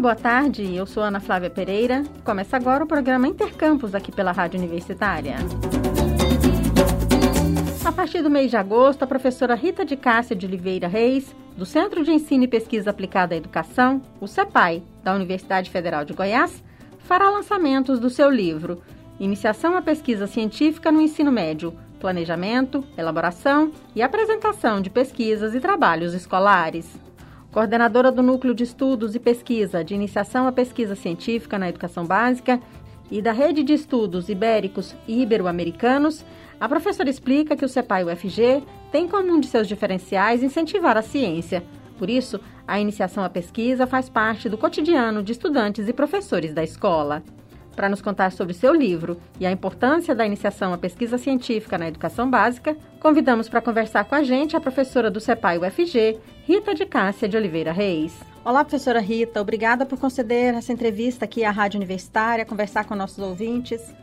boa tarde. Eu sou Ana Flávia Pereira. Começa agora o programa Intercampus aqui pela Rádio Universitária. A partir do mês de agosto, a professora Rita de Cássia de Oliveira Reis, do Centro de Ensino e Pesquisa Aplicada à Educação, o CEPAI, da Universidade Federal de Goiás, fará lançamentos do seu livro Iniciação à Pesquisa Científica no Ensino Médio, Planejamento, Elaboração e Apresentação de Pesquisas e Trabalhos Escolares coordenadora do Núcleo de Estudos e Pesquisa de Iniciação à Pesquisa Científica na Educação Básica e da Rede de Estudos Ibéricos e Ibero-Americanos, a professora explica que o CEPAI UFG tem como um de seus diferenciais incentivar a ciência. Por isso, a iniciação à pesquisa faz parte do cotidiano de estudantes e professores da escola. Para nos contar sobre seu livro e a importância da iniciação à pesquisa científica na educação básica, convidamos para conversar com a gente a professora do CEPAI UFG, Rita de Cássia de Oliveira Reis. Olá, professora Rita, obrigada por conceder essa entrevista aqui à Rádio Universitária, conversar com nossos ouvintes.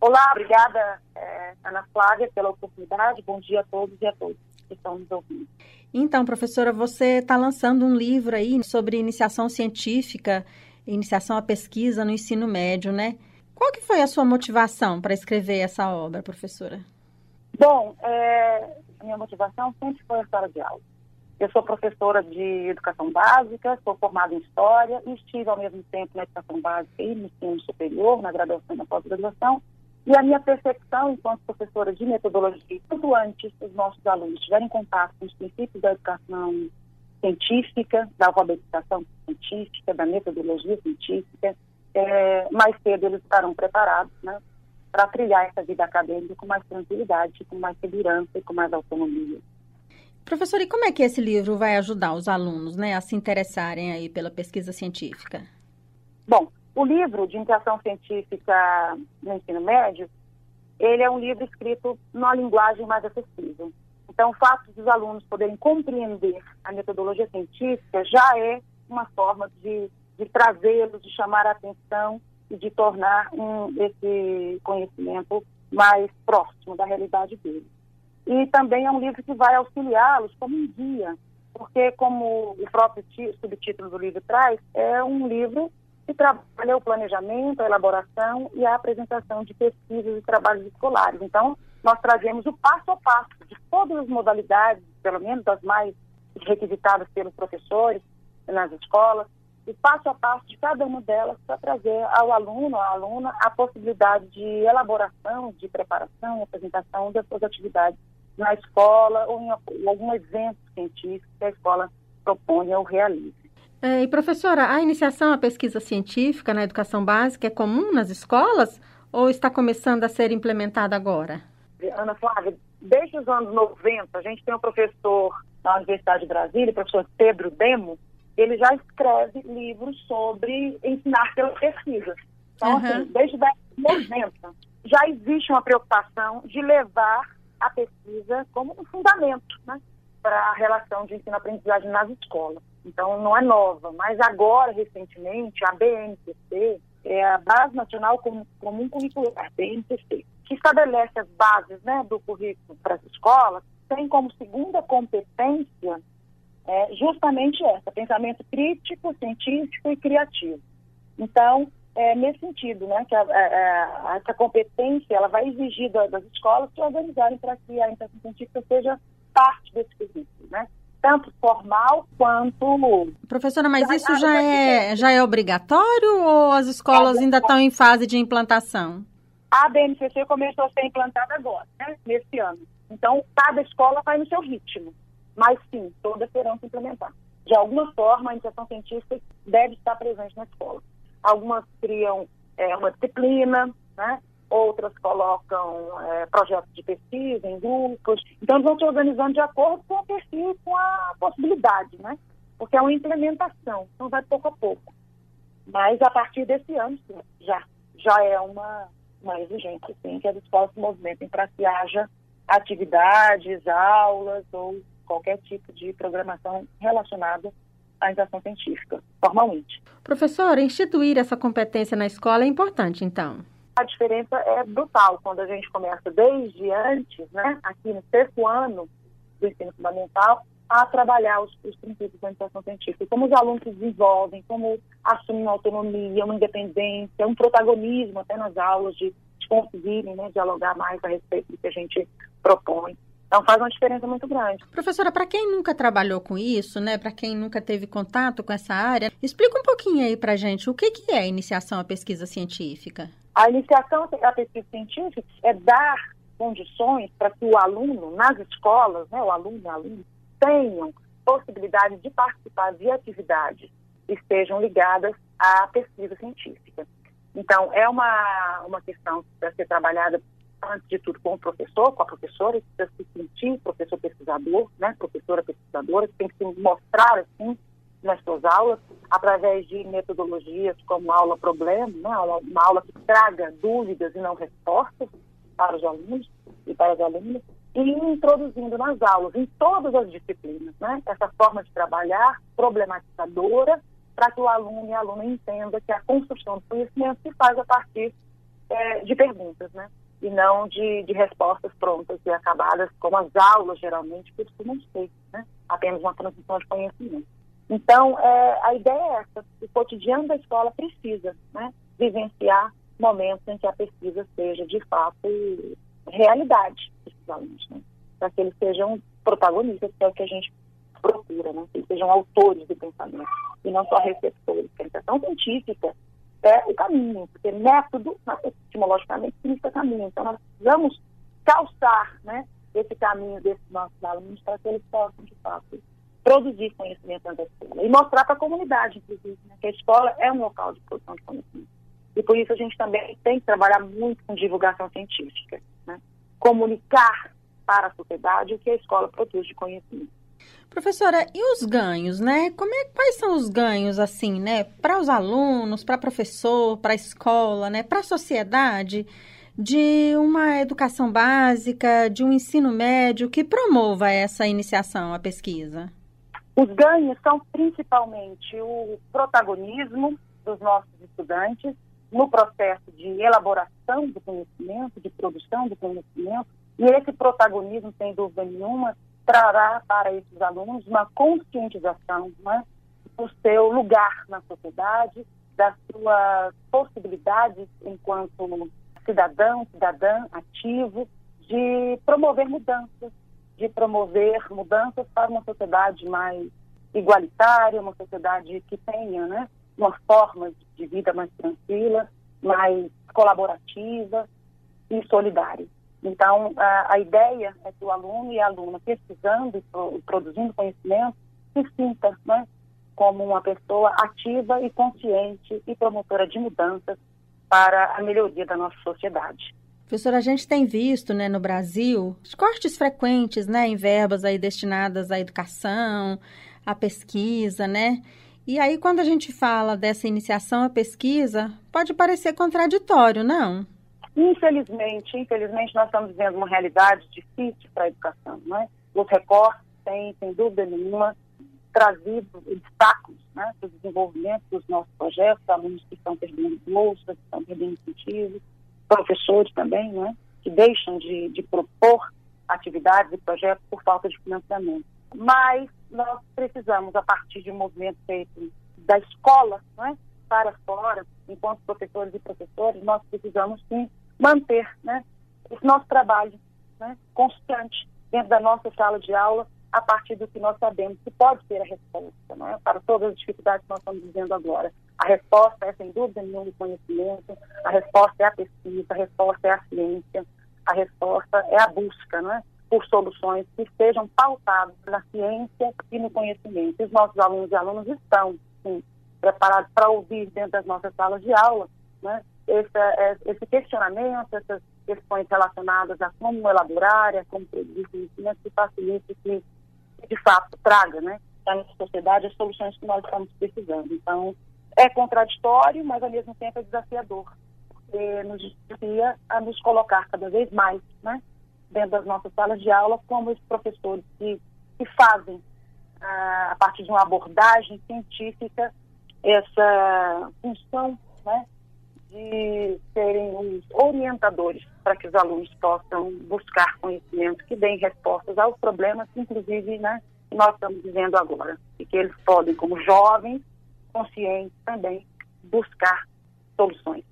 Olá, obrigada, é, Ana Flávia, pela oportunidade. Bom dia a todos e a todas que estão nos ouvindo. Então, professora, você está lançando um livro aí sobre iniciação científica iniciação à pesquisa no ensino médio, né? Qual que foi a sua motivação para escrever essa obra, professora? Bom, é, minha motivação sempre foi a sala de aula. Eu sou professora de educação básica, sou formada em História e estive ao mesmo tempo na educação básica e no ensino superior, na graduação e na pós-graduação. E a minha percepção enquanto professora de metodologia, quanto antes os nossos alunos tiverem contato com os princípios da educação científica, da alfabetização científica, da metodologia científica, é, mais cedo eles estarão preparados né, para trilhar essa vida acadêmica com mais tranquilidade, com mais segurança e com mais autonomia. Professor, e como é que esse livro vai ajudar os alunos né, a se interessarem aí pela pesquisa científica? Bom, o livro de iniciação científica no ensino médio, ele é um livro escrito numa linguagem mais acessível. Então, o fato dos alunos poderem compreender a metodologia científica já é uma forma de, de trazê-los, de chamar a atenção e de tornar um, esse conhecimento mais próximo da realidade deles. E também é um livro que vai auxiliá-los como um guia, porque, como o próprio subtítulo do livro traz, é um livro que trabalha o planejamento, a elaboração e a apresentação de pesquisas e trabalhos escolares. Então, nós trazemos o passo a passo de todas as modalidades, pelo menos as mais requisitadas pelos professores nas escolas, o passo a passo de cada uma delas para trazer ao aluno, à aluna, a possibilidade de elaboração, de preparação, apresentação das suas atividades na escola ou em algum evento científico que a escola proponha ou realize. É, e professora, a iniciação à pesquisa científica na educação básica é comum nas escolas ou está começando a ser implementada agora? Ana Flávia, desde os anos 90, a gente tem um professor na Universidade de Brasília, o professor Pedro Demo, ele já escreve livros sobre ensinar pela pesquisa. Então, uhum. assim, desde os anos 90, já existe uma preocupação de levar a pesquisa como um fundamento né, para a relação de ensino-aprendizagem nas escolas. Então, não é nova, mas agora, recentemente, a BNCC, é a Base Nacional Comum Curricular, BNCC, que estabelece as bases né, do currículo para as escolas, tem como segunda competência é, justamente essa, pensamento crítico, científico e criativo. Então, é nesse sentido, né, que a, a, a, essa competência ela vai exigir das escolas se organizarem para que a iniciação científica seja parte desse currículo, né? tanto formal quanto. Professora, mas isso já é, já é obrigatório ou as escolas ainda estão em fase de implantação? A BNCC começou a ser implantada agora, né, nesse ano. Então, cada escola vai no seu ritmo. Mas sim, todas terão que implementar. De alguma forma, a iniciação científica deve estar presente na escola. Algumas criam é, uma disciplina, né? outras colocam é, projetos de pesquisa em grupos. Então, eles vão se organizando de acordo com o perfil com a possibilidade, né? Porque é uma implementação, então vai pouco a pouco. Mas a partir desse ano, já, já é uma, uma exigência, sim, que as escolas se movimentem para que haja atividades, aulas ou qualquer tipo de programação relacionada à educação científica, formalmente. Professora, instituir essa competência na escola é importante, então? A diferença é brutal quando a gente começa desde antes, né, aqui no sexto ano do ensino fundamental, a trabalhar os, os princípios da iniciação científica, como os alunos se desenvolvem, como assumem uma autonomia, uma independência, um protagonismo até nas aulas de, de conseguirem né, dialogar mais a respeito do que a gente propõe. Então faz uma diferença muito grande. Professora, para quem nunca trabalhou com isso, né, para quem nunca teve contato com essa área, explica um pouquinho aí para gente o que, que é a iniciação à pesquisa científica. A iniciação à pesquisa científica é dar condições para que o aluno, nas escolas, né, o aluno e a aluna, tenham possibilidade de participar de atividades que estejam ligadas à pesquisa científica. Então, é uma, uma questão que ser trabalhada, antes de tudo, com o professor, com a professora, que precisa se sentir professor pesquisador, né, professora pesquisadora, que tem que se mostrar, assim, nas suas aulas, através de metodologias como aula-problema, né, uma aula que traga dúvidas e não respostas para os alunos e para as alunas, e introduzindo nas aulas, em todas as disciplinas, né? essa forma de trabalhar problematizadora, para que o aluno e a aluna entenda que a construção do conhecimento se faz a partir é, de perguntas, né? e não de, de, respostas prontas e acabadas, como as aulas geralmente costumam ser, né? apenas uma transmissão de conhecimento. Então, é, a ideia é essa, o cotidiano da escola precisa né? vivenciar momentos em que a pesquisa seja, de fato, realidade desses alunos, né? para que eles sejam protagonistas, que é o que a gente procura, né? que eles sejam autores do pensamento e não só receptores. A iniciação científica é o caminho, porque método, etimologicamente, significa caminho. Então, nós precisamos calçar né, esse caminho desses nossos alunos para que eles possam, de fato, produzir conhecimento da escola e mostrar para a comunidade, inclusive, né, que a escola é um local de produção de conhecimento. E por isso a gente também tem que trabalhar muito com divulgação científica comunicar para a sociedade o que a escola produz de conhecimento. Professora, e os ganhos, né? Como é, quais são os ganhos, assim, né? Para os alunos, para professor, para a escola, né? Para a sociedade, de uma educação básica, de um ensino médio que promova essa iniciação à pesquisa? Os ganhos são principalmente o protagonismo dos nossos estudantes, no processo de elaboração do conhecimento, de produção do conhecimento, e esse protagonismo, sem dúvida nenhuma, trará para esses alunos uma conscientização né, do seu lugar na sociedade, das suas possibilidades enquanto cidadão, cidadã ativo, de promover mudanças, de promover mudanças para uma sociedade mais igualitária, uma sociedade que tenha né, uma forma de vida mais tranquila, mais colaborativa e solidária. Então, a, a ideia é que o aluno e a aluna, pesquisando e produzindo conhecimento, se sinta né, como uma pessoa ativa e consciente e promotora de mudanças para a melhoria da nossa sociedade. Professora, a gente tem visto né, no Brasil cortes frequentes né, em verbas aí destinadas à educação, à pesquisa, né? E aí, quando a gente fala dessa iniciação à pesquisa, pode parecer contraditório, não? Infelizmente, infelizmente, nós estamos vivendo uma realidade difícil para a educação, não é? Os recortes têm, sem dúvida nenhuma, trazido obstáculos né, para o desenvolvimento dos nossos projetos, alunos que estão perdendo bolsas, que estão perdendo incentivos, professores também, né, que deixam de, de propor atividades e projetos por falta de financiamento mas nós precisamos, a partir de um movimento feito da escola, né, para fora, enquanto professores e professores, nós precisamos sim manter né, esse nosso trabalho né, constante dentro da nossa sala de aula, a partir do que nós sabemos que pode ser a resposta né, para todas as dificuldades que nós estamos vivendo agora. A resposta é, sem dúvida nenhuma, o conhecimento, a resposta é a pesquisa, a resposta é a ciência, a resposta é a busca, né? Por soluções que estejam pautadas na ciência e no conhecimento. Os nossos alunos e alunas estão sim, preparados para ouvir dentro das nossas salas de aula né, é, esse questionamento, essas questões relacionadas a como elaborar, a como produzir conhecimento que facilite que, de fato, traga né, para a sociedade as soluções que nós estamos precisando. Então, é contraditório, mas ao mesmo tempo é desafiador, porque nos desafia a nos colocar cada vez mais né, dentro das nossas salas de aula, como os professores que, que fazem, ah, a partir de uma abordagem científica, essa função né, de serem os orientadores para que os alunos possam buscar conhecimento que deem respostas aos problemas, inclusive né, que nós estamos vivendo agora. E que eles podem, como jovens, conscientes também, buscar soluções.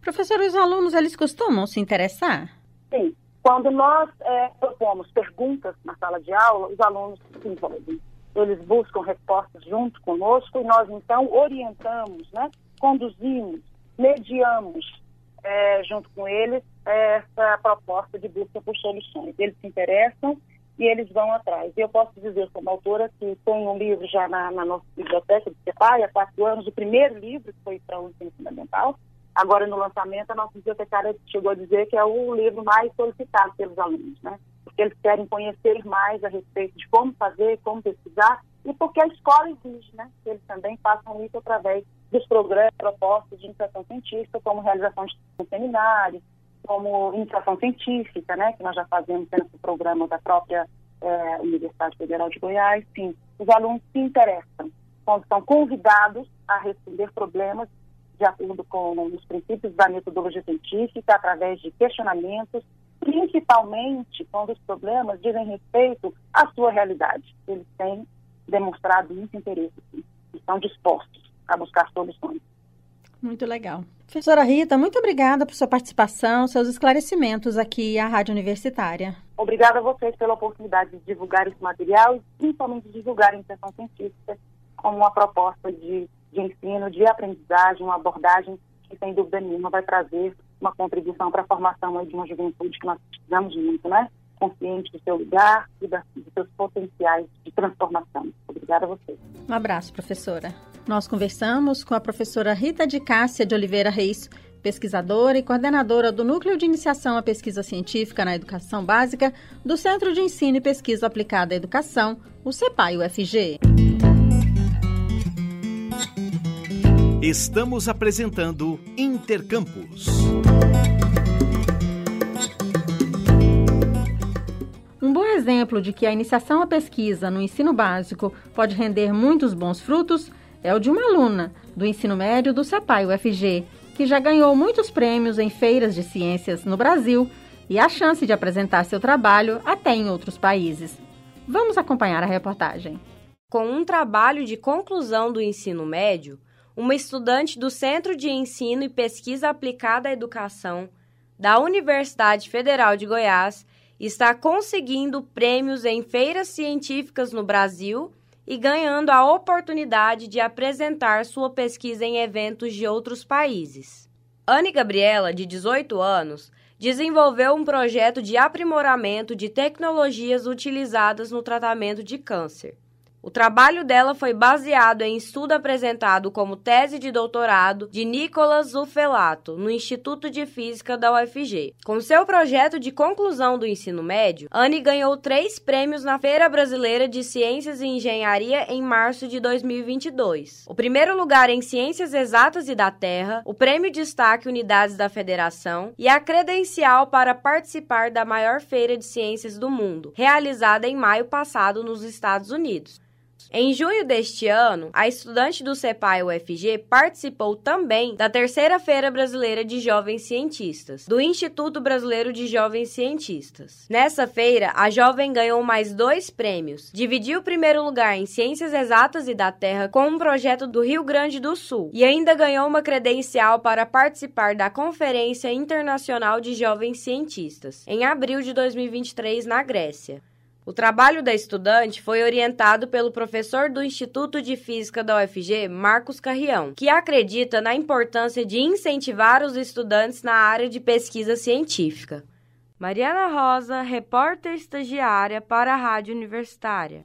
Professor, os alunos, eles costumam se interessar? Sim. Quando nós é, propomos perguntas na sala de aula, os alunos se envolvem. Eles buscam respostas junto conosco e nós, então, orientamos, né, conduzimos, mediamos é, junto com eles essa proposta de busca por soluções. Eles se interessam e eles vão atrás. Eu posso dizer, como autora, que tem um livro já na, na nossa biblioteca de CEPAI, há quatro anos, o primeiro livro que foi para o ensino fundamental. Agora, no lançamento, a nossa bibliotecária chegou a dizer que é o livro mais solicitado pelos alunos, né? Porque eles querem conhecer mais a respeito de como fazer, como pesquisar, e porque a escola exige, né? Que eles também façam isso através dos programas, propostas de iniciação científica, como realização de seminários, como iniciação científica, né, que nós já fazemos dentro do programa da própria é, Universidade Federal de Goiás. Sim, os alunos se interessam quando são convidados a responder problemas de acordo com os princípios da metodologia científica, através de questionamentos, principalmente quando os problemas dizem respeito à sua realidade. Eles têm demonstrado muito interesse, sim, estão dispostos a buscar soluções. Muito legal. Professora Rita, muito obrigada por sua participação, seus esclarecimentos aqui à Rádio Universitária. Obrigada a vocês pela oportunidade de divulgar esse material e principalmente divulgar a iniciação científica como uma proposta de, de ensino, de aprendizagem, uma abordagem que, sem dúvida nenhuma, vai trazer uma contribuição para a formação de uma juventude que nós precisamos muito, né? Consciente do seu lugar e da, dos seus potenciais de transformação. Obrigada a vocês. Um abraço, professora. Nós conversamos com a professora Rita de Cássia de Oliveira Reis, pesquisadora e coordenadora do Núcleo de Iniciação à Pesquisa Científica na Educação Básica do Centro de Ensino e Pesquisa Aplicada à Educação, o CEPAI-UFG. Estamos apresentando Intercampus. Um bom exemplo de que a iniciação à pesquisa no ensino básico pode render muitos bons frutos é o de uma aluna do ensino médio do CEPAI UFG, que já ganhou muitos prêmios em feiras de ciências no Brasil e a chance de apresentar seu trabalho até em outros países. Vamos acompanhar a reportagem. Com um trabalho de conclusão do ensino médio, uma estudante do Centro de Ensino e Pesquisa Aplicada à Educação da Universidade Federal de Goiás está conseguindo prêmios em feiras científicas no Brasil e ganhando a oportunidade de apresentar sua pesquisa em eventos de outros países. Anne Gabriela, de 18 anos, desenvolveu um projeto de aprimoramento de tecnologias utilizadas no tratamento de câncer. O trabalho dela foi baseado em estudo apresentado como tese de doutorado de Nicolas Zufelato, no Instituto de Física da UFG. Com seu projeto de conclusão do ensino médio, Anne ganhou três prêmios na Feira Brasileira de Ciências e Engenharia em março de 2022. O primeiro lugar em Ciências Exatas e da Terra, o Prêmio Destaque Unidades da Federação e a credencial para participar da maior feira de ciências do mundo, realizada em maio passado nos Estados Unidos. Em junho deste ano, a estudante do CEPAI UFG participou também da terceira Feira Brasileira de Jovens Cientistas, do Instituto Brasileiro de Jovens Cientistas. Nessa feira, a jovem ganhou mais dois prêmios. Dividiu o primeiro lugar em Ciências Exatas e da Terra com um projeto do Rio Grande do Sul e ainda ganhou uma credencial para participar da Conferência Internacional de Jovens Cientistas, em abril de 2023 na Grécia. O trabalho da estudante foi orientado pelo professor do Instituto de Física da UFG, Marcos Carrião, que acredita na importância de incentivar os estudantes na área de pesquisa científica. Mariana Rosa, repórter estagiária para a Rádio Universitária.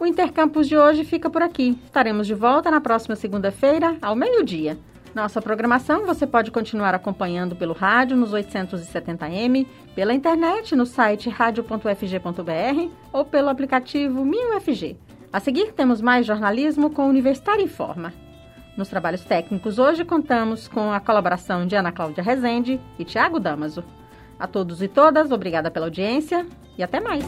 O Intercampus de hoje fica por aqui. Estaremos de volta na próxima segunda-feira, ao meio-dia. Nossa programação você pode continuar acompanhando pelo rádio nos 870m, pela internet no site radio.fg.br ou pelo aplicativo MinUFG. A seguir temos mais jornalismo com Universitário em Forma. Nos trabalhos técnicos hoje contamos com a colaboração de Ana Cláudia Rezende e Tiago Damaso. A todos e todas, obrigada pela audiência e até mais!